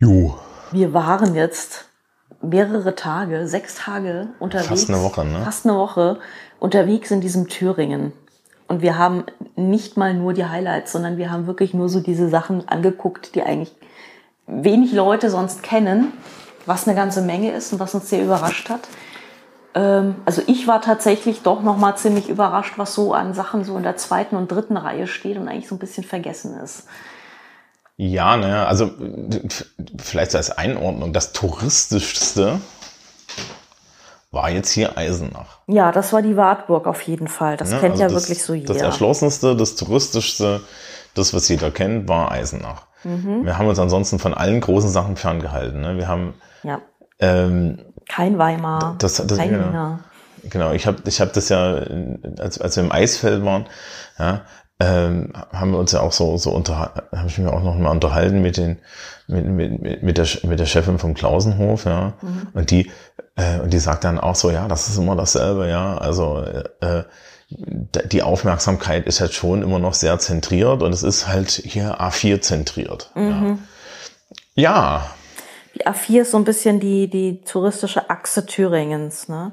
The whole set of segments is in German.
Jo. Wir waren jetzt mehrere Tage, sechs Tage unterwegs. Fast eine Woche, ne? Fast eine Woche unterwegs in diesem Thüringen. Und wir haben nicht mal nur die Highlights, sondern wir haben wirklich nur so diese Sachen angeguckt, die eigentlich wenig Leute sonst kennen, was eine ganze Menge ist und was uns sehr überrascht hat. Ähm, also ich war tatsächlich doch noch mal ziemlich überrascht, was so an Sachen so in der zweiten und dritten Reihe steht und eigentlich so ein bisschen vergessen ist. Ja, ne, also vielleicht so als Einordnung, das touristischste war jetzt hier Eisenach. Ja, das war die Wartburg auf jeden Fall. Das Ne? kennt Also ja das, wirklich so Das jeder. erschlossenste, das touristischste, das, was jeder kennt, war Eisenach. Mhm. Wir haben uns ansonsten von allen großen Sachen ferngehalten. Ne? Wir haben Ja, ähm, kein Weimar, Das- das- kein ja. Wiener. Genau, ich habe ich hab das ja, äh, als, als wir im Eisfeld waren, ja, ähm, haben wir uns ja auch so, so unter, habe ich mich auch noch mal unterhalten mit den, mit, mit, mit, der, mit der Chefin vom Klausenhof, ja, und die, äh, und die sagt dann auch so, ja, das ist immer dasselbe, ja, also, äh, die Aufmerksamkeit ist halt schon immer noch sehr zentriert und es ist halt hier A4 zentriert. Ja. ja, Die A4 ist so ein bisschen die, die touristische Achse Thüringens, ne?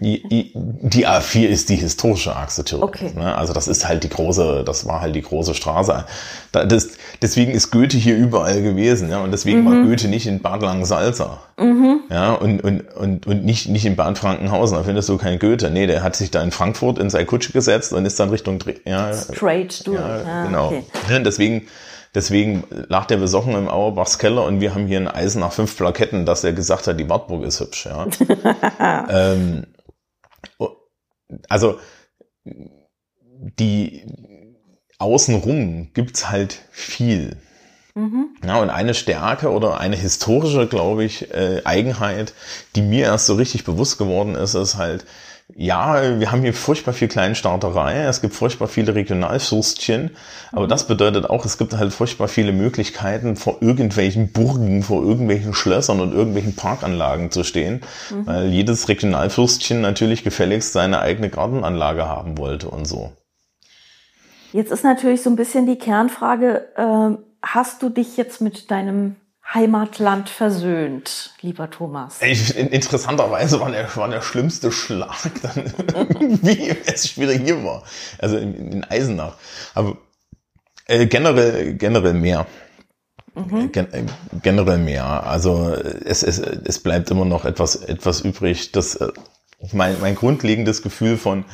Die, die- die A4 ist die historische Achse Thürings. Okay. Ne? Also das ist halt die große, das war halt die große Straße. Da, das, deswegen ist Goethe hier überall gewesen, ja. Und deswegen war Goethe nicht in Bad Langensalza. Ja, und, und, und, und nicht, nicht in Bad Frankenhausen. Da findest du kein Goethe. Nee, der hat sich da in Frankfurt in seine Kutsche gesetzt und ist dann Richtung ja, Straight durch. ja, Ah, genau. okay. Ne, Deswegen, deswegen lag der besoffen im Auerbachs Keller und wir haben hier ein Eisen nach fünf Plaketten, dass er gesagt hat, die Wartburg ist hübsch. Ja. ähm, also die außenrum gibt's halt viel. Ja, und eine Stärke oder eine historische, glaube ich, äh, Eigenheit, die mir erst so richtig bewusst geworden ist, ist halt, ja, wir haben hier furchtbar viel Kleinstarterei, es gibt furchtbar viele Regionalfürstchen, aber das bedeutet auch, es gibt halt furchtbar viele Möglichkeiten, vor irgendwelchen Burgen, vor irgendwelchen Schlössern und irgendwelchen Parkanlagen zu stehen, weil jedes Regionalfürstchen natürlich gefälligst seine eigene Gartenanlage haben wollte und so. Jetzt ist natürlich so ein bisschen die Kernfrage, ähm, hast du dich jetzt mit deinem Heimatland versöhnt, lieber Thomas? Ich, in- interessanterweise war der, war der schlimmste Schlag dann irgendwie, als ich wieder hier war. Also in, in Eisenach. Aber äh, generell, generell mehr. Äh, Gen, äh, generell mehr. Also es, es, es bleibt immer noch etwas, etwas übrig. Das, äh, mein, mein grundlegendes Gefühl von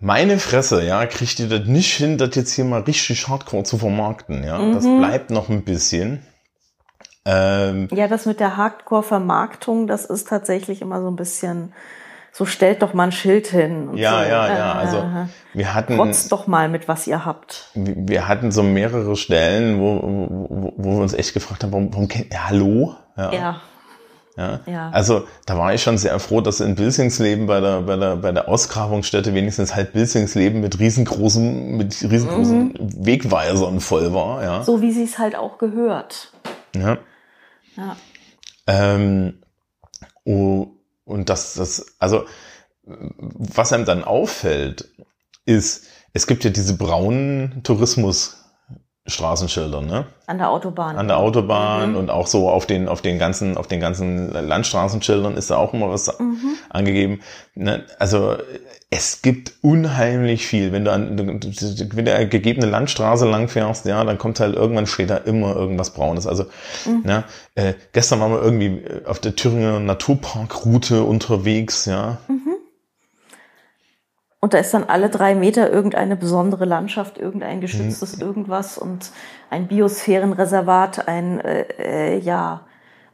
meine Fresse, ja, kriegt ihr das nicht hin, das jetzt hier mal richtig hardcore zu vermarkten, ja. Das bleibt noch ein bisschen. Ähm, Ja, das mit der Hardcore-Vermarktung, das ist tatsächlich immer so ein bisschen, so stellt doch mal ein Schild hin. Ja, so. ja, ja. Äh, Also wir hatten, Trotz doch mal mit, was ihr habt. wir hatten so mehrere Stellen, wo, wo, wo wir uns echt gefragt haben, warum, warum kennt, ja, hallo? Ja, Ja. ja. ja. Also da war ich schon sehr froh, dass in Bilsingsleben bei der, bei der, bei der Ausgrabungsstätte wenigstens halt Bilsingsleben mit riesengroßen, mit riesengroßen Wegweisern voll war, ja. So wie sie es halt auch gehört. ja. Ähm, oh, und das, das, also, was einem dann auffällt, ist, es gibt ja diese braunen Tourismusstraßenschilder, ne? An der Autobahn. An der Autobahn und auch so auf den, auf den ganzen, auf den ganzen Landstraßenschildern ist da auch immer was angegeben. Ne? Also, es gibt unheimlich viel. Wenn du an, wenn du eine gegebene Landstraße langfährst, ja, dann kommt halt irgendwann steht da immer irgendwas Braunes. Also, ne, äh, gestern waren wir irgendwie auf der Thüringer Naturparkroute unterwegs, ja. Und da ist dann alle drei Meter irgendeine besondere Landschaft, irgendein geschütztes irgendwas und ein Biosphärenreservat, ein, äh, äh, ja,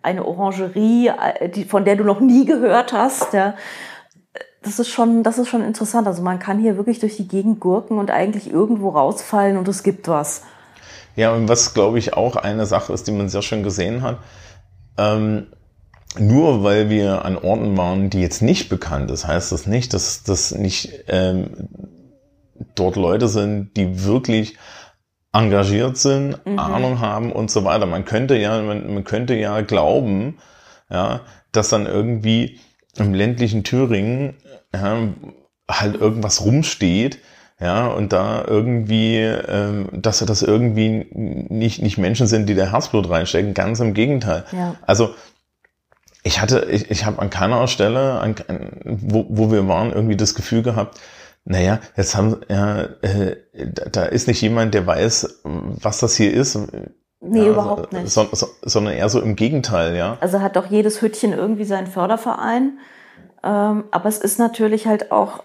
eine Orangerie, äh, die, von der du noch nie gehört hast. Ja. Das ist schon, das ist schon interessant. Also man kann hier wirklich durch die Gegend gurken und eigentlich irgendwo rausfallen und es gibt was. Ja, und was glaube ich auch eine Sache ist, die man sehr schön gesehen hat, ähm, nur weil wir an Orten waren, die jetzt nicht bekannt ist, heißt das nicht, dass das nicht ähm, dort Leute sind, die wirklich engagiert sind, mhm. Ahnung haben und so weiter. Man könnte ja, man, man könnte ja glauben, ja, dass dann irgendwie im ländlichen Thüringen ja, halt irgendwas rumsteht, ja, und da irgendwie, ähm, dass das irgendwie nicht, nicht Menschen sind, die der Herzblut reinstecken, ganz im Gegenteil. Ja. Also ich hatte, ich, ich habe an keiner Stelle, an, wo, wo wir waren, irgendwie das Gefühl gehabt, naja, jetzt haben, ja, äh, da ist nicht jemand, der weiß, was das hier ist. Nee, ja, überhaupt nicht. So, so, sondern eher so im Gegenteil, ja. Also hat doch jedes Hütchen irgendwie seinen Förderverein. Ähm, aber es ist natürlich halt auch,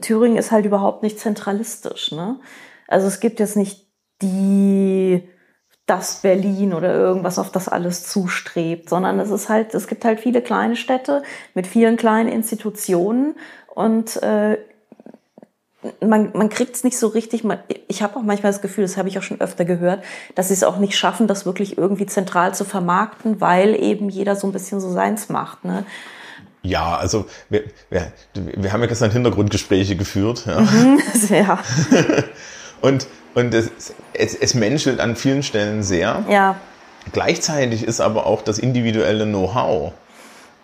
Thüringen ist halt überhaupt nicht zentralistisch, ne? Also es gibt jetzt nicht die, das Berlin oder irgendwas, auf das alles zustrebt, sondern es ist halt, es gibt halt viele kleine Städte mit vielen kleinen Institutionen und äh, man, man kriegt es nicht so richtig. Man, ich habe auch manchmal das Gefühl, das habe ich auch schon öfter gehört, dass sie es auch nicht schaffen, das wirklich irgendwie zentral zu vermarkten, weil eben jeder so ein bisschen so seins macht. Ne? Ja, also wir, wir, wir haben ja gestern Hintergrundgespräche geführt. Ja. Mhm, ja. und und es, es, es menschelt an vielen Stellen sehr. Ja. Gleichzeitig ist aber auch das individuelle Know-how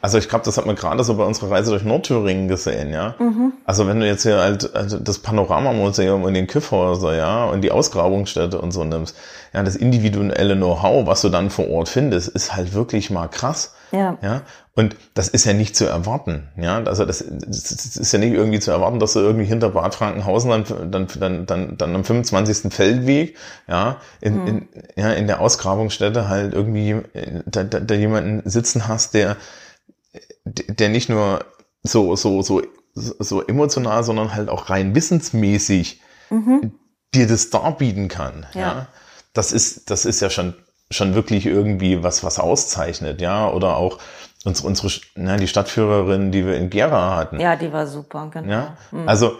also ich glaube, das hat man gerade so bei unserer Reise durch Nordthüringen gesehen, ja. Mhm. Also wenn du jetzt hier halt also das Panoramamuseum und den Kyffhäuser, ja, und die Ausgrabungsstätte und so nimmst, ja, das individuelle Know-how, was du dann vor Ort findest, ist halt wirklich mal krass. Ja. ja. Und das ist ja nicht zu erwarten, ja. Also das, das ist ja nicht irgendwie zu erwarten, dass du irgendwie hinter Bad Frankenhausen dann, dann, dann, dann, dann am 25. Feldweg, ja, in, mhm. in, ja, in der Ausgrabungsstätte halt irgendwie äh, da, da, da jemanden sitzen hast, der der nicht nur so, so, so, so emotional, sondern halt auch rein wissensmäßig mhm. dir das darbieten kann. Ja. ja. Das ist, das ist ja schon, schon wirklich irgendwie was, was auszeichnet, ja. Oder auch unsere, unsere, na, die Stadtführerin, die wir in Gera hatten. Ja, die war super, genau. Ja. Mhm. Also,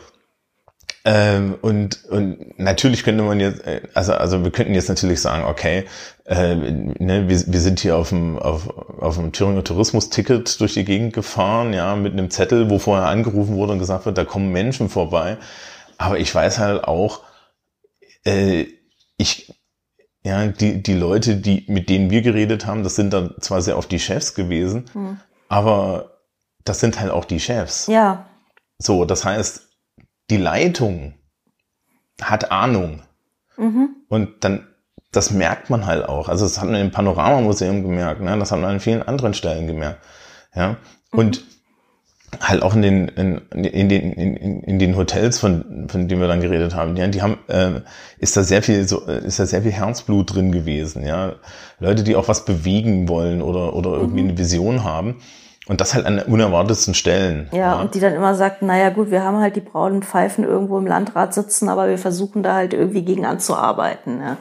ähm, und, und natürlich könnte man jetzt, äh, also, also wir könnten jetzt natürlich sagen, okay, äh, ne, wir, wir sind hier auf dem, auf, auf dem Thüringer Tourismus-Ticket durch die Gegend gefahren, ja, mit einem Zettel, wo vorher angerufen wurde und gesagt wird, da kommen Menschen vorbei. Aber ich weiß halt auch, äh, ich, ja, die, die Leute, die, mit denen wir geredet haben, das sind dann zwar sehr oft die Chefs gewesen, hm. aber das sind halt auch die Chefs. Ja. So, das heißt, die Leitung hat Ahnung. Mhm. Und dann, das merkt man halt auch. Also das hat man im Panoramamuseum gemerkt, ne? das hat man an vielen anderen Stellen gemerkt. Ja. Mhm. Und halt auch in den, in, in den, in, in den Hotels, von, von denen wir dann geredet haben, ja, die haben, äh, ist da sehr viel, so, ist da sehr viel Herzblut drin gewesen, ja. Leute, die auch was bewegen wollen oder, oder irgendwie mhm. eine Vision haben. Und das halt an unerwartetsten Stellen. Ja, ja, und die dann immer sagt, naja gut, wir haben halt die braunen Pfeifen irgendwo im Landrat sitzen, aber wir versuchen da halt irgendwie gegen anzuarbeiten. Ja.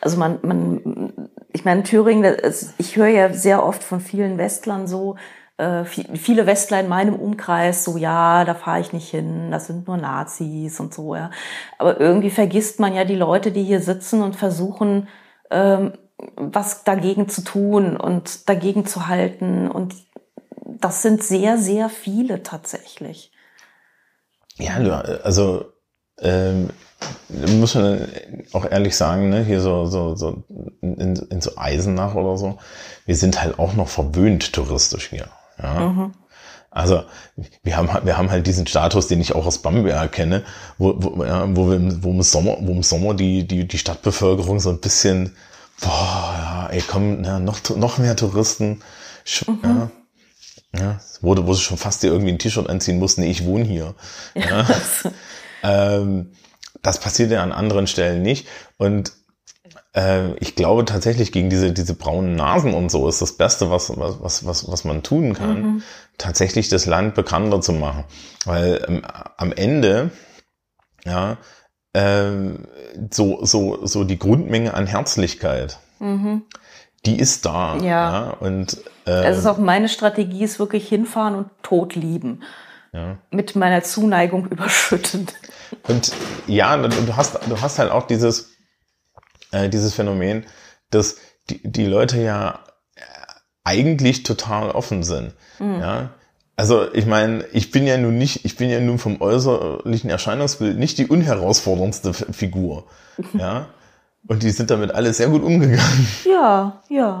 Also man, man, ich meine, Thüringen, ist, ich höre ja sehr oft von vielen Westlern so, äh, viele Westler in meinem Umkreis so, ja, da fahre ich nicht hin, das sind nur Nazis und so, ja. Aber irgendwie vergisst man ja die Leute, die hier sitzen und versuchen, ähm, was dagegen zu tun und dagegen zu halten und das sind sehr, sehr viele tatsächlich. Ja, also ähm, muss man auch ehrlich sagen, ne, hier so, so, so in, in so Eisenach oder so, wir sind halt auch noch verwöhnt touristisch hier. Ja. Mhm. Also wir haben, wir haben halt diesen Status, den ich auch aus Bamberg kenne, wo, wo, ja, wo, wir, wo, im Sommer, wo im Sommer die, die, die Stadtbevölkerung so ein bisschen, boah, ja, ey, komm, ja, noch, noch mehr Touristen. Mhm. Ja, ja, wurde, wo sie schon fast dir irgendwie ein T-Shirt anziehen mussten, nee, ich wohne hier. Ja. ähm, das passiert ja an anderen Stellen nicht. Und äh, ich glaube tatsächlich gegen diese, diese braunen Nasen und so ist das Beste, was, was, was, was man tun kann, mhm. tatsächlich das Land bekannter zu machen. Weil ähm, am Ende, ja, äh, so, so, so die Grundmenge an Herzlichkeit, mhm. Die ist da. Ja. ja und ähm, also ist auch meine Strategie ist wirklich hinfahren und tot lieben. Ja. Mit meiner Zuneigung überschütten. Und ja, du hast, du hast halt auch dieses, äh, dieses Phänomen, dass die, die Leute ja eigentlich total offen sind. Mhm. Ja. also ich meine, ich bin ja nun nicht, ich bin ja nun vom äußerlichen Erscheinungsbild nicht die unherausforderndste Figur. Ja. Und die sind damit alle sehr gut umgegangen. Ja, ja.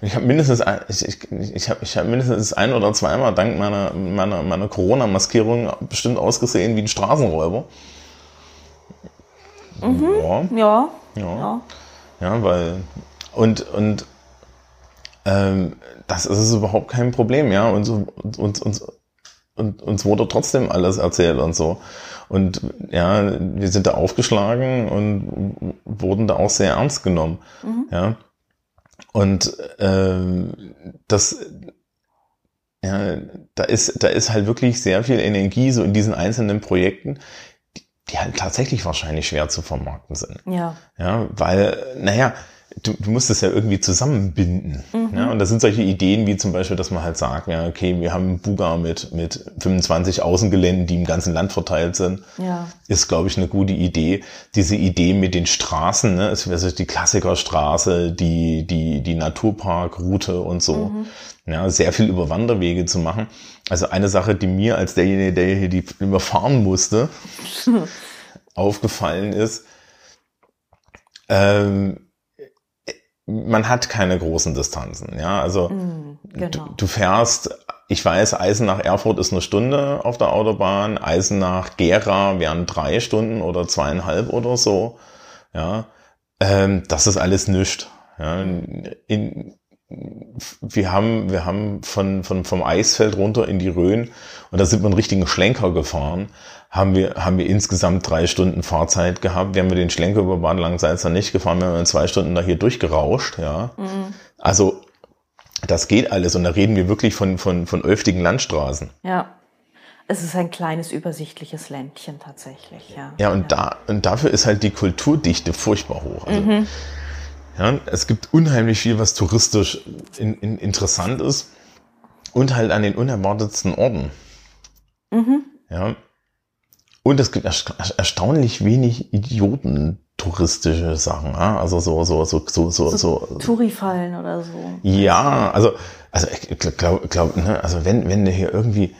Und ich habe mindestens, ein, ich, ich, ich habe ich hab mindestens ein oder zweimal dank meiner, meiner, meiner Corona-Maskierung bestimmt ausgesehen wie ein Straßenräuber. Mhm. Ja. Ja. Ja. Ja, weil, und, und, ähm, das ist überhaupt kein Problem, ja. Und, und, und, und, und uns wurde trotzdem alles erzählt und so. Und ja, wir sind da aufgeschlagen und wurden da auch sehr ernst genommen. Mhm. Ja. Und ähm, das, ja, da ist, da ist halt wirklich sehr viel Energie so in diesen einzelnen Projekten, die, die halt tatsächlich wahrscheinlich schwer zu vermarkten sind. Ja. Ja, weil, naja, du, du musst es ja irgendwie zusammenbinden. Mhm. Ja, und das sind solche Ideen wie zum Beispiel, dass man halt sagt, ja, okay, wir haben Buga mit, mit 25 Außengeländen, die im ganzen Land verteilt sind. Ja. Ist, glaube ich, eine gute Idee. Diese Idee mit den Straßen, ne, ist also die Klassikerstraße, die, die, die Naturparkroute und so. Mhm. Ja, sehr viel über Wanderwege zu machen. Also eine Sache, die mir als derjenige, der hier die überfahren musste, aufgefallen ist, ähm, man hat keine großen Distanzen. Ja, also mm, genau. du, du, fährst, ich weiß, Eisenach Erfurt ist eine Stunde auf der Autobahn, Eisenach Gera wären drei Stunden oder zweieinhalb oder so. Ja, ähm, das ist alles nischt. Ja, in, wir haben, wir haben von, von, vom Eisfeld runter in die Rhön und da sind wir einen richtigen Schlenker gefahren haben wir, haben wir insgesamt drei Stunden Fahrzeit gehabt. Wir haben den Schlenker über Bad Langensalza nicht gefahren, wir haben in zwei Stunden da hier durchgerauscht, ja. Mhm. Also, das geht alles und da reden wir wirklich von, von, von öftigen Landstraßen. Ja. Es ist ein kleines, übersichtliches Ländchen tatsächlich, ja. Ja, und, ja. Da, und dafür ist halt die Kulturdichte furchtbar hoch. Also, mhm. Ja, es gibt unheimlich viel, was touristisch in, in, interessant ist und halt an den unerwartetsten Orten. Mhm. Ja, und es gibt erstaunlich wenig Idioten touristische Sachen, ja? also so so so so so so, Tourifallen oder so. Ja, also also ich glaube glaub, ne, also wenn wenn du hier irgendwie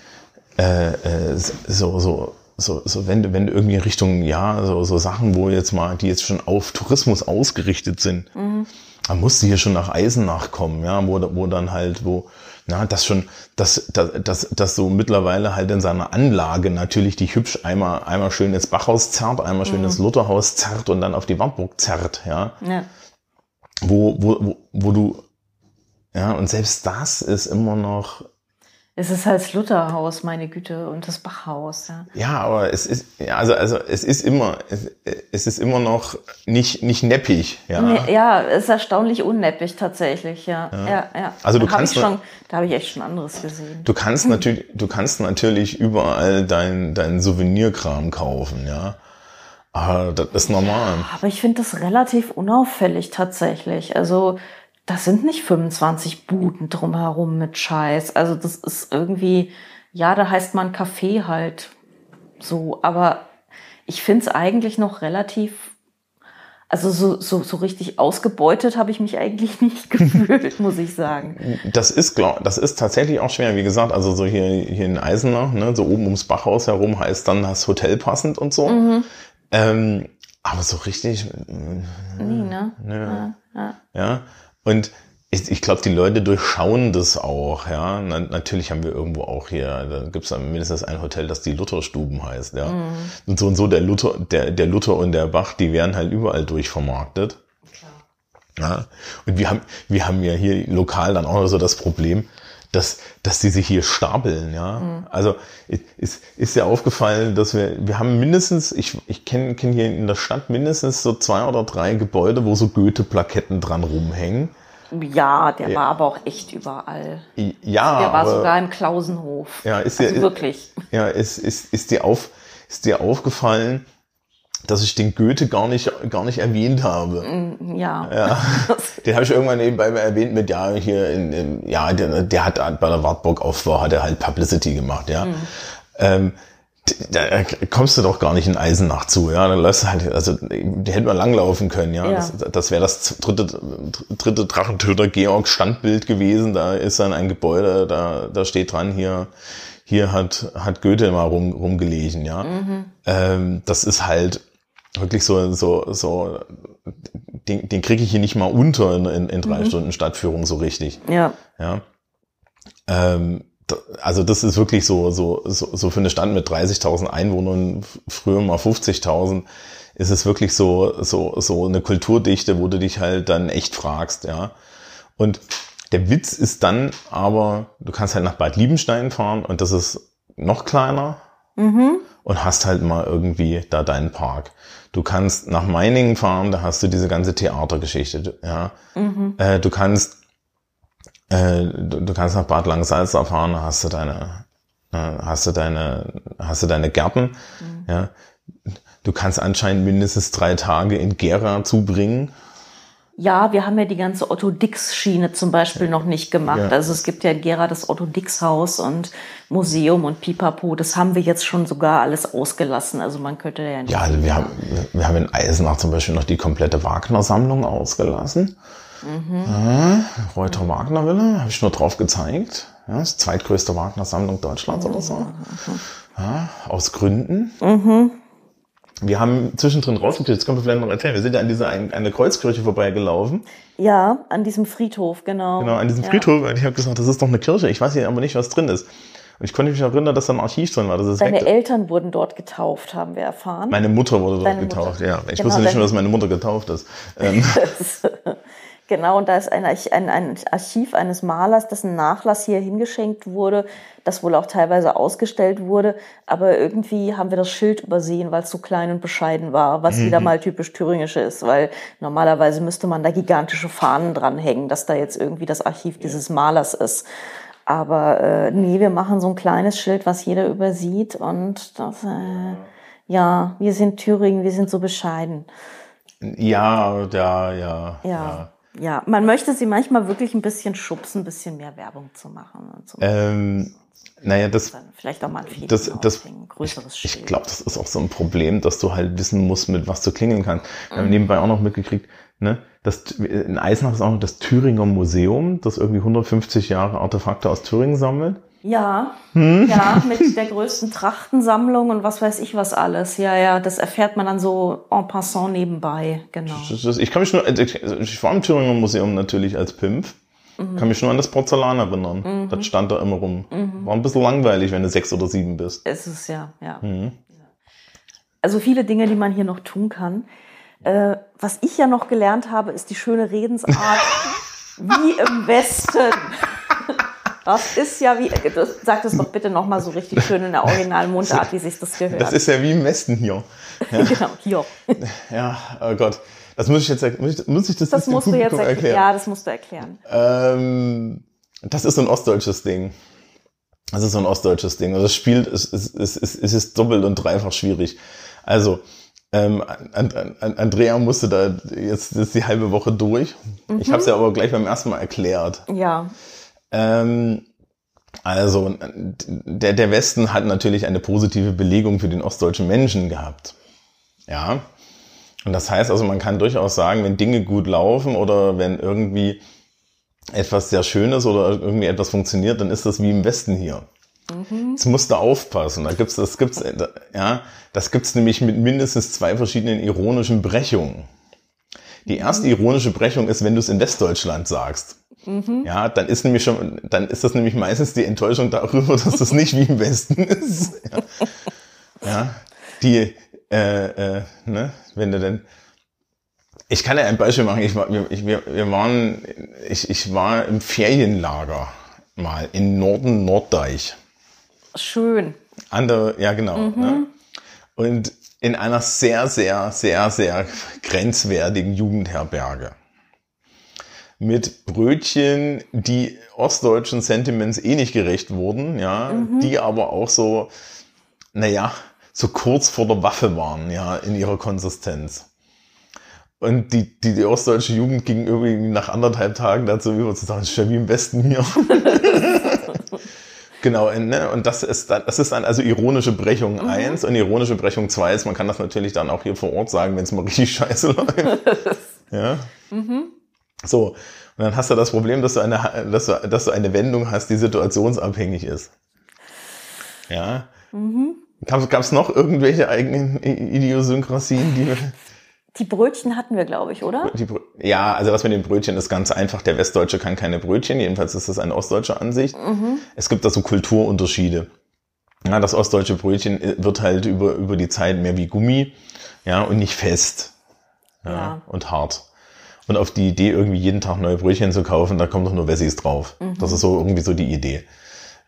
äh, äh, so so so so wenn du wenn du irgendwie Richtung ja so so Sachen, wo jetzt mal die jetzt schon auf Tourismus ausgerichtet sind, mhm. dann musst du hier schon nach Eisenach kommen, ja, wo wo dann halt wo na, das schon, dass das, das, das so mittlerweile halt in seiner Anlage natürlich die hübsch einmal, einmal schön ins Bachhaus zerrt, einmal schön mhm. ins Lutherhaus zerrt und dann auf die Wartburg zerrt, ja. ja. Wo, wo, wo, wo du, ja, und selbst das ist immer noch, es ist halt das Lutherhaus, meine Güte, und das Bachhaus. Ja, ja aber es ist, ja, also, also es ist immer, es, es ist immer noch nicht, nicht neppig. Ja, nee, ja es ist erstaunlich unneppig tatsächlich, ja. ja. ja, ja. Also du da kannst. Schon, da habe ich echt schon anderes gesehen. Du kannst natürlich, du kannst natürlich überall dein, dein Souvenirkram kaufen, ja. Aber das ist normal. Ja, aber ich finde das relativ unauffällig tatsächlich. Also das sind nicht 25 Buden drumherum mit Scheiß. Also das ist irgendwie, ja, da heißt man Kaffee halt so, aber ich finde es eigentlich noch relativ, also so, so, so richtig ausgebeutet habe ich mich eigentlich nicht gefühlt, muss ich sagen. Das ist, glaub, das ist tatsächlich auch schwer. Wie gesagt, also so hier, hier in Eisenach, ne, so oben ums Bachhaus herum heißt dann das Hotel passend und so. Mhm. Ähm, aber so richtig. Nee, ne? Ja. ja. ja. Und ich, ich glaube, die Leute durchschauen das auch, ja. Na, natürlich haben wir irgendwo auch hier, da gibt es mindestens ein Hotel, das die Lutherstuben heißt, ja. Mhm. Und so und so der Luther, der, der Luther und der Bach, die werden halt überall durchvermarktet. Klar. Ja. Und wir haben, wir haben ja hier lokal dann auch noch so das Problem, dass, dass die sich hier stapeln, ja. Mhm. Also ist, ist ja aufgefallen, dass wir, wir haben mindestens, ich, ich kenne kenn hier in der Stadt mindestens so zwei oder drei Gebäude, wo so Goethe-Plaketten dran rumhängen. Ja, der ja. war aber auch echt überall. Ja. Der war aber, sogar im Klausenhof. Ja, ist dir, also wirklich. Ja, ist, ist, ist dir auf, ist dir aufgefallen, dass ich den Goethe gar nicht, gar nicht erwähnt habe. Mm, ja. ja. Den habe ich irgendwann nebenbei erwähnt mit, ja, hier in, in ja, der, der hat bei der Wartburg Aufbau, hat er halt Publicity gemacht, ja. Mhm. Ähm, da kommst du doch gar nicht in Eisenach zu, ja. Dann läufst du halt, also die hätten wir langlaufen können, ja. ja. Das, das wäre das dritte, dritte Drachentöter Georg Standbild gewesen. Da ist dann ein Gebäude, da, da steht dran hier, hier hat, hat Goethe mal rum, rumgelegen, ja. Mhm. Ähm, das ist halt wirklich so, so, so, den, den kriege ich hier nicht mal unter in, in, in drei mhm. Stunden Stadtführung so richtig. Ja. Ja. Ähm, also das ist wirklich so, so, so, so für eine Stadt mit 30.000 Einwohnern, früher mal 50.000, ist es wirklich so, so, so eine Kulturdichte, wo du dich halt dann echt fragst, ja. Und der Witz ist dann aber, du kannst halt nach Bad Liebenstein fahren und das ist noch kleiner mhm. und hast halt mal irgendwie da deinen Park. Du kannst nach Meiningen fahren, da hast du diese ganze Theatergeschichte, ja. Mhm. Äh, du kannst, äh, du, du, kannst nach Bad Langsalza fahren, da hast du deine, äh, hast du deine, hast du deine Gärten, mhm. ja. Du kannst anscheinend mindestens drei Tage in Gera zubringen. Ja, wir haben ja die ganze Otto Dix Schiene zum Beispiel noch nicht gemacht. Ja. Also es gibt ja in Gera das Otto Dix Haus und Museum und Pipapo. Das haben wir jetzt schon sogar alles ausgelassen. Also man könnte ja nicht. Ja, also wir haben, wir haben in Eisenach zum Beispiel noch die komplette Wagner-Sammlung ausgelassen. Mhm. Ja, Reuter Wagner Villa, habe ich nur drauf gezeigt. Ja, das zweitgrößte Wagner-Sammlung Deutschlands mhm. oder so. Mhm. Ja, aus Gründen. Mhm wir haben zwischendrin rausgekriegt, das können wir vielleicht noch erzählen. Wir sind ja an dieser ein, eine Kreuzkirche vorbeigelaufen. Ja, an diesem Friedhof, genau. Genau, an diesem ja. Friedhof. Und ich habe gesagt, das ist doch eine Kirche. Ich weiß hier aber nicht, was drin ist. Und ich konnte mich erinnern, dass da ein Archiv drin war. Das ist Deine weg. Eltern wurden dort getauft, haben wir erfahren. Meine Mutter wurde dort Deine getauft, Mutter. ja. Ich genau, wusste nicht nur, dass meine Mutter getauft ist. Genau, und da ist ein, ein, ein Archiv eines Malers, dessen Nachlass hier hingeschenkt wurde, das wohl auch teilweise ausgestellt wurde. Aber irgendwie haben wir das Schild übersehen, weil es so klein und bescheiden war, was mhm. wieder mal typisch thüringisch ist, weil normalerweise müsste man da gigantische Fahnen dranhängen, dass da jetzt irgendwie das Archiv dieses Malers ist. Aber äh, nee, wir machen so ein kleines Schild, was jeder übersieht. Und das, äh, ja, wir sind Thüringen, wir sind so bescheiden. Ja, ja, ja. ja. ja ja, man möchte sie manchmal wirklich ein bisschen schubsen, ein bisschen mehr Werbung zu machen. Und so. ähm, naja, das. Vielleicht auch mal ein das, das, größeres Ich, ich glaube, das ist auch so ein Problem, dass du halt wissen musst, mit was du klingeln kannst. Wir mhm. haben nebenbei auch noch mitgekriegt, ne, das, in Eisenach ist auch noch das Thüringer Museum, das irgendwie 150 Jahre Artefakte aus Thüringen sammelt. Ja, hm? ja, mit der größten Trachtensammlung und was weiß ich was alles. Ja, ja, das erfährt man dann so en passant nebenbei, genau. Ich kann mich nur, ich war im Thüringer Museum natürlich als Pimp. Mhm. Kann mich nur an das Porzellan erinnern. Mhm. Das stand da immer rum. Mhm. War ein bisschen langweilig, wenn du sechs oder sieben bist. Es ist ja, ja. Mhm. Also viele Dinge, die man hier noch tun kann. Äh, was ich ja noch gelernt habe, ist die schöne Redensart wie im Westen. Das ist ja wie, sag das doch bitte nochmal so richtig schön in der originalen Mundart, wie sich das gehört. Das ist ja wie im Westen hier. Ja. genau, hier. Ja, oh Gott. Das muss ich jetzt, muss ich, muss ich das, das musst du jetzt erklären. Ja, das musst du erklären. Ähm, das ist so ein ostdeutsches Ding. Das ist so ein ostdeutsches Ding. Also das spielt, es, es, es, es ist doppelt und dreifach schwierig. Also, ähm, Andrea musste da jetzt, jetzt die halbe Woche durch. Mhm. Ich habe es ja aber gleich beim ersten Mal erklärt. Ja. Ähm, also der, der Westen hat natürlich eine positive Belegung für den ostdeutschen Menschen gehabt. Ja. Und das heißt also, man kann durchaus sagen, wenn Dinge gut laufen oder wenn irgendwie etwas sehr Schönes oder irgendwie etwas funktioniert, dann ist das wie im Westen hier. Mhm. Jetzt musst du aufpassen. Da gibt's, das gibt's, ja, das gibt's nämlich mit mindestens zwei verschiedenen ironischen Brechungen. Die erste mhm. ironische Brechung ist, wenn du es in Westdeutschland sagst. Mhm. Ja, dann ist nämlich schon, dann ist das nämlich meistens die Enttäuschung darüber, dass das nicht wie im Westen ist. Ja, ja die, äh, äh, ne, wenn du denn, ich kann ja ein Beispiel machen. Ich war, wir, ich, wir, wir waren, ich, ich war im Ferienlager mal in Norden Norddeich. Schön. An der, ja genau. Mhm. Ne? Und in einer sehr, sehr, sehr, sehr grenzwertigen Jugendherberge mit Brötchen, die ostdeutschen Sentiments eh nicht gerecht wurden, ja, mhm. die aber auch so, naja, so kurz vor der Waffe waren, ja, in ihrer Konsistenz. Und die, die, die ostdeutsche Jugend ging irgendwie nach anderthalb Tagen dazu über zu sagen, das ist ja wie im Westen hier. genau, ne? und das ist dann, das ist dann also ironische Brechung mhm. eins und ironische Brechung zwei ist, man kann das natürlich dann auch hier vor Ort sagen, wenn es mal richtig scheiße läuft. ja. Mhm. So, und dann hast du das Problem, dass du eine, dass du, dass du eine Wendung hast, die situationsabhängig ist. Ja. Mhm. Gab es noch irgendwelche eigenen Idiosynkrasien, die wir die Brötchen hatten wir, glaube ich, oder? ja, also was mit den Brötchen ist ganz einfach. Der Westdeutsche kann keine Brötchen, jedenfalls ist das eine ostdeutsche Ansicht. Mhm. Es gibt da so Kulturunterschiede. Ja, das ostdeutsche Brötchen äh, wird halt über, über die Zeit mehr wie Gummi, ja, und nicht fest. Ja, ja. und hart. Und auf die Idee, irgendwie jeden Tag neue Brötchen zu kaufen, da kommen doch nur Wessis drauf. Mhm. Das ist so irgendwie so die Idee.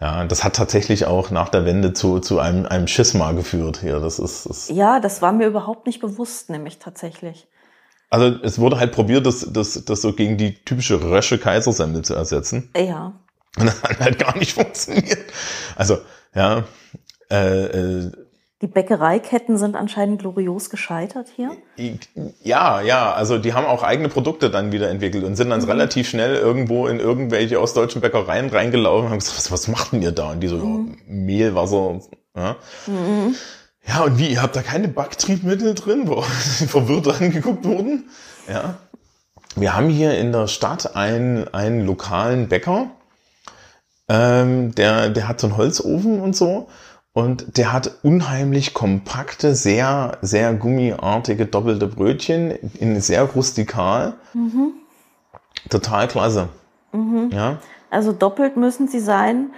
Ja, das hat tatsächlich auch nach der Wende zu, zu einem, einem Schisma geführt hier. Das ist, das ja, das war mir überhaupt nicht bewusst, nämlich tatsächlich. Also es wurde halt probiert, das, das, das so gegen die typische Rösche Kaisersemmel zu ersetzen. Ja. Und das hat halt gar nicht funktioniert. Also, ja, äh, äh, die Bäckereiketten sind anscheinend glorios gescheitert hier. Ja, ja, also die haben auch eigene Produkte dann wieder entwickelt und sind dann mhm. relativ schnell irgendwo in irgendwelche ostdeutschen Bäckereien reingelaufen und haben gesagt, was, was macht denn ihr da? Und die so, mhm. ja, Mehl, Wasser. Ja. Mhm. ja, und wie, ihr habt da keine Backtriebmittel drin, wo verwirrt angeguckt wurden? Ja. Wir haben hier in der Stadt einen, einen lokalen Bäcker, ähm, der, der hat so einen Holzofen und so. Und der hat unheimlich kompakte, sehr, sehr gummiartige doppelte Brötchen in sehr rustikal. Mhm. Total klasse. Mhm. Ja. Also doppelt müssen sie sein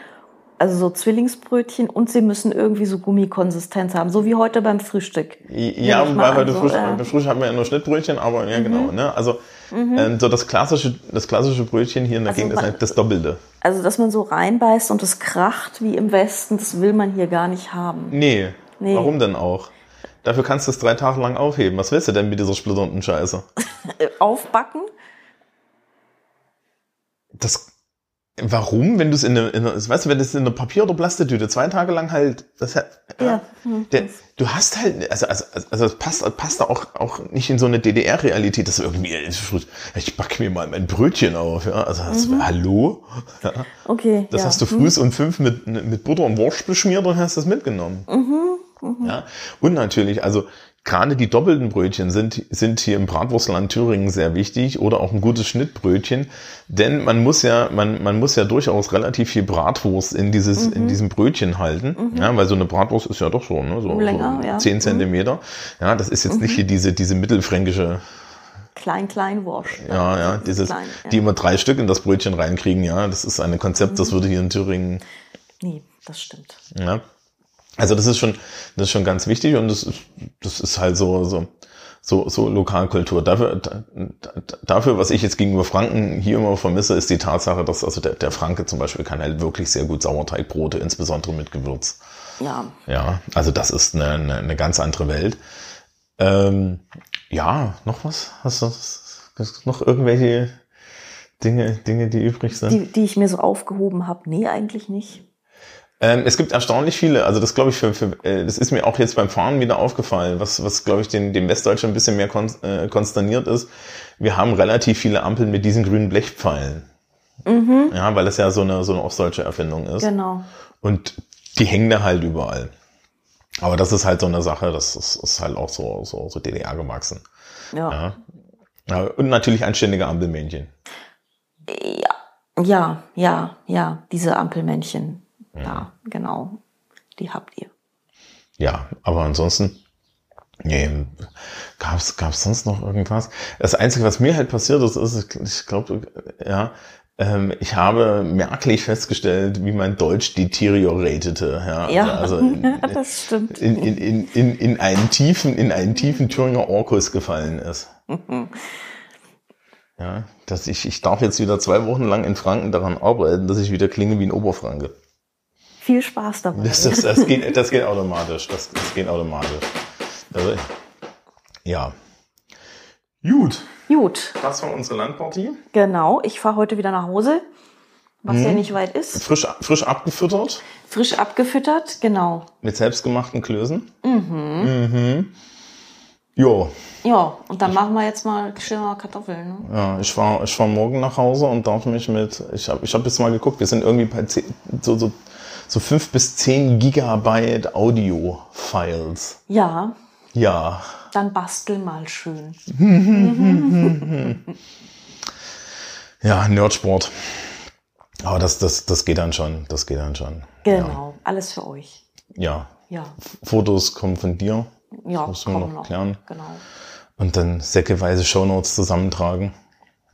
also so Zwillingsbrötchen und sie müssen irgendwie so Gummikonsistenz haben, so wie heute beim Frühstück. Ja, weil heute so, Frühstück, äh, beim Frühstück haben wir ja nur Schnittbrötchen, aber ja mhm. genau. Ne? Also mhm. ähm, so das klassische, das klassische Brötchen hier in der also Gegend man, ist halt das Doppelte. Also dass man so reinbeißt und es kracht wie im Westen, das will man hier gar nicht haben. Nee. nee. Warum denn auch? Dafür kannst du es drei Tage lang aufheben. Was willst du denn mit dieser splitternden Scheiße? Aufbacken? Das Warum, wenn du es in eine, in eine, weißt du, wenn es in eine Papier- oder Plastetüte zwei Tage lang halt, das hat, ja, der, du hast halt, also, also, also das passt, passt da auch, auch nicht in so eine DDR-Realität, das irgendwie, ich backe mir mal mein Brötchen auf, ja, also, das, mhm. hallo? Ja. Okay. Das ja. hast du früh mhm. um fünf mit, mit Butter und Wurst beschmiert und hast das mitgenommen. Mhm. Mhm. Ja. Und natürlich, also Gerade die doppelten Brötchen sind, sind hier im Bratwurstland Thüringen sehr wichtig oder auch ein gutes Schnittbrötchen, denn man muss ja, man, man muss ja durchaus relativ viel Bratwurst in dieses, mhm. in diesem Brötchen halten, mhm. ja, weil so eine Bratwurst ist ja doch so, ne, so, Länger, so ja. 10 mhm. Zentimeter. Ja, das ist jetzt nicht mhm. hier diese, diese mittelfränkische Klein, klein Wurst. Ja, ja, dieses, klein, ja. die immer drei Stück in das Brötchen reinkriegen, ja, das ist ein Konzept, das mhm. würde hier in Thüringen. Nee, das stimmt. Ja. Also das ist schon, das ist schon ganz wichtig und das ist, das ist halt so, so, so, so Lokalkultur. Dafür, dafür, was ich jetzt gegenüber Franken hier immer vermisse, ist die Tatsache, dass also der, der Franke zum Beispiel kann halt wirklich sehr gut Sauerteigbrote, insbesondere mit Gewürz. Ja. Ja, also das ist eine, eine, eine ganz andere Welt. Ähm, ja, noch was? Hast du hast noch irgendwelche Dinge, Dinge, die übrig sind? Die, die ich mir so aufgehoben habe? Nee, eigentlich nicht. Ähm, es gibt erstaunlich viele, also das glaube ich, für, für, äh, das ist mir auch jetzt beim Fahren wieder aufgefallen, was, was glaube ich, den, dem Westdeutschen ein bisschen mehr kon äh, konsterniert ist. Wir haben relativ viele Ampeln mit diesen grünen Blechpfeilen. Mhm. Ja, weil das ja so eine, so eine ostdeutsche Erfindung ist. Genau. Und die hängen da halt überall. Aber das ist halt so eine Sache, das ist, ist halt auch so, so, so DDR gewachsen. Ja. ja. Und natürlich anständige Ampelmännchen. Ja, ja, ja, ja, diese Ampelmännchen. Ja, genau. Die habt ihr. Ja, aber ansonsten, nee, gab's, gab's sonst noch irgendwas? Das Einzige, was mir halt passiert ist, ist, ich glaube, ja, ähm, ich habe merklich festgestellt, wie mein Deutsch deterioratete. Ja, ja also in, das stimmt. In, in, in, in, in einen tiefen, in einen tiefen Thüringer Orkus gefallen ist. ja, dass ich, ich darf jetzt wieder zwei Wochen lang in Franken daran arbeiten, dass ich wieder klinge wie ein Oberfranke. Viel Spaß dabei. Das, das, das, geht, das geht automatisch. Das, das geht automatisch. Also, ja. Gut. Gut. Das war unsere Landpartie. Genau. Ich fahre heute wieder nach Hause, was hm. ja nicht weit ist. Frisch, frisch abgefüttert. Frisch abgefüttert, genau. Mit selbstgemachten Klößen. Mhm. Mhm. Jo. Ja, und dann machen wir jetzt mal schöner Kartoffeln. Ne? Ja, ich war, ich war morgen nach Hause und darf mich mit, ich habe ich hab jetzt mal geguckt, wir sind irgendwie bei 10, so, so so fünf bis zehn Gigabyte Audio-Files. Ja. Ja. Dann bastel mal schön. ja, Nerdsport. Aber das, das, das geht dann schon. Das geht dann schon. Genau, ja. alles für euch. ja, Ja, Fotos kommen von dir. ja, das müssen wir noch klären. Genau. Und dann säckeweise Shownotes zusammentragen.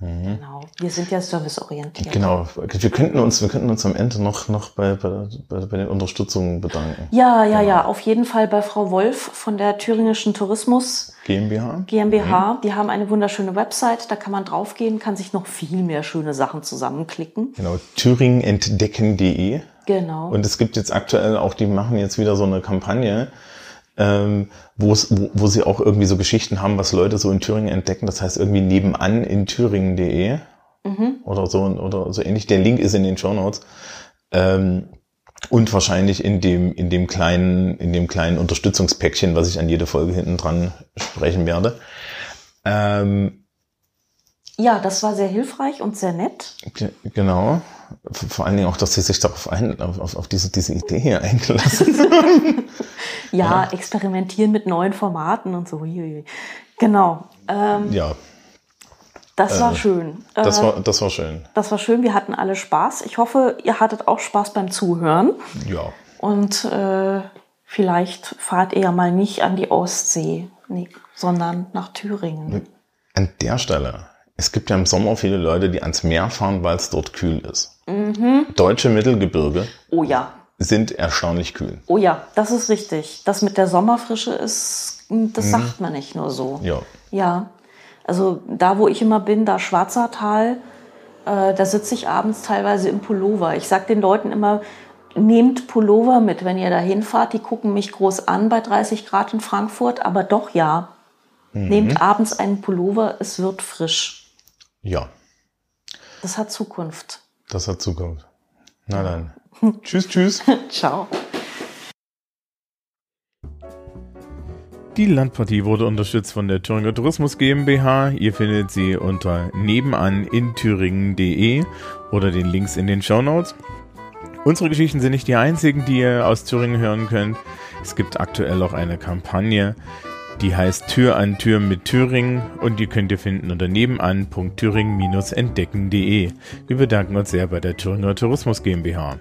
Genau. Wir sind ja serviceorientiert. Genau. Wir könnten uns, wir könnten uns am Ende noch, noch bei, bei, bei, den Unterstützungen bedanken. Ja, ja, ja, auf jeden Fall bei Frau Wolf von der Thüringischen Tourismus GmbH. GmbH. Die haben eine wunderschöne Website, da kann man draufgehen, kann sich noch viel mehr schöne Sachen zusammenklicken. Genau. thüringenentdecken.de. Genau. Und es gibt jetzt aktuell auch, die machen jetzt wieder so eine Kampagne, ähm, wo, wo, sie auch irgendwie so Geschichten haben, was Leute so in Thüringen entdecken. Das heißt irgendwie nebenan in thüringen.de oder so oder so ähnlich. Der Link ist in den Show Notes. Ähm, und wahrscheinlich in dem, in dem kleinen, in dem kleinen Unterstützungspäckchen, was ich an jede Folge hinten dran sprechen werde. Ähm, ja, das war sehr hilfreich und sehr nett. Ge- Genau. Vor allen Dingen auch, dass sie sich darauf ein, auf, auf diese, diese Idee hier eingelassen haben. Ja, experimentieren mit neuen Formaten und so. Genau. Ähm, Ja, das war schön. das Äh, war, das war schön. das war schön. Wir hatten alle Spaß. Ich hoffe, ihr hattet auch Spaß beim Zuhören. Ja. Und äh, vielleicht fahrt ihr ja mal nicht an die Ostsee, nee, sondern nach Thüringen. An der Stelle, es gibt ja im Sommer viele Leute, die ans Meer fahren, weil es dort kühl ist. Mhm. Deutsche Mittelgebirge Oh ja, sind erstaunlich kühl. oh ja, das ist richtig. Das mit der Sommerfrische ist, das sagt man nicht nur so. Ja. Ja, also da, wo ich immer bin, da Schwarzertal, äh, da sitze ich abends teilweise im Pullover. Ich sag den Leuten immer, nehmt Pullover mit, wenn ihr da hinfahrt. Die gucken mich groß an bei 30 Grad in Frankfurt, aber doch ja. Nehmt abends einen Pullover, es wird frisch. Ja, Das hat Zukunft. das hat Zukunft. Na dann. tschüss, tschüss. Ciao. Die Landpartie wurde unterstützt von der Thüringer Tourismus GmbH. Ihr findet sie unter nebenan in thüringen.de oder den Links in den Shownotes. Unsere Geschichten sind nicht die einzigen, die ihr aus Thüringen hören könnt. Es gibt aktuell auch eine Kampagne, die heißt Tür an Tür mit Thüringen und die könnt ihr finden unter nebenan.thüringen-entdecken.de. Wir bedanken uns sehr bei der Thüringer Tourismus GmbH.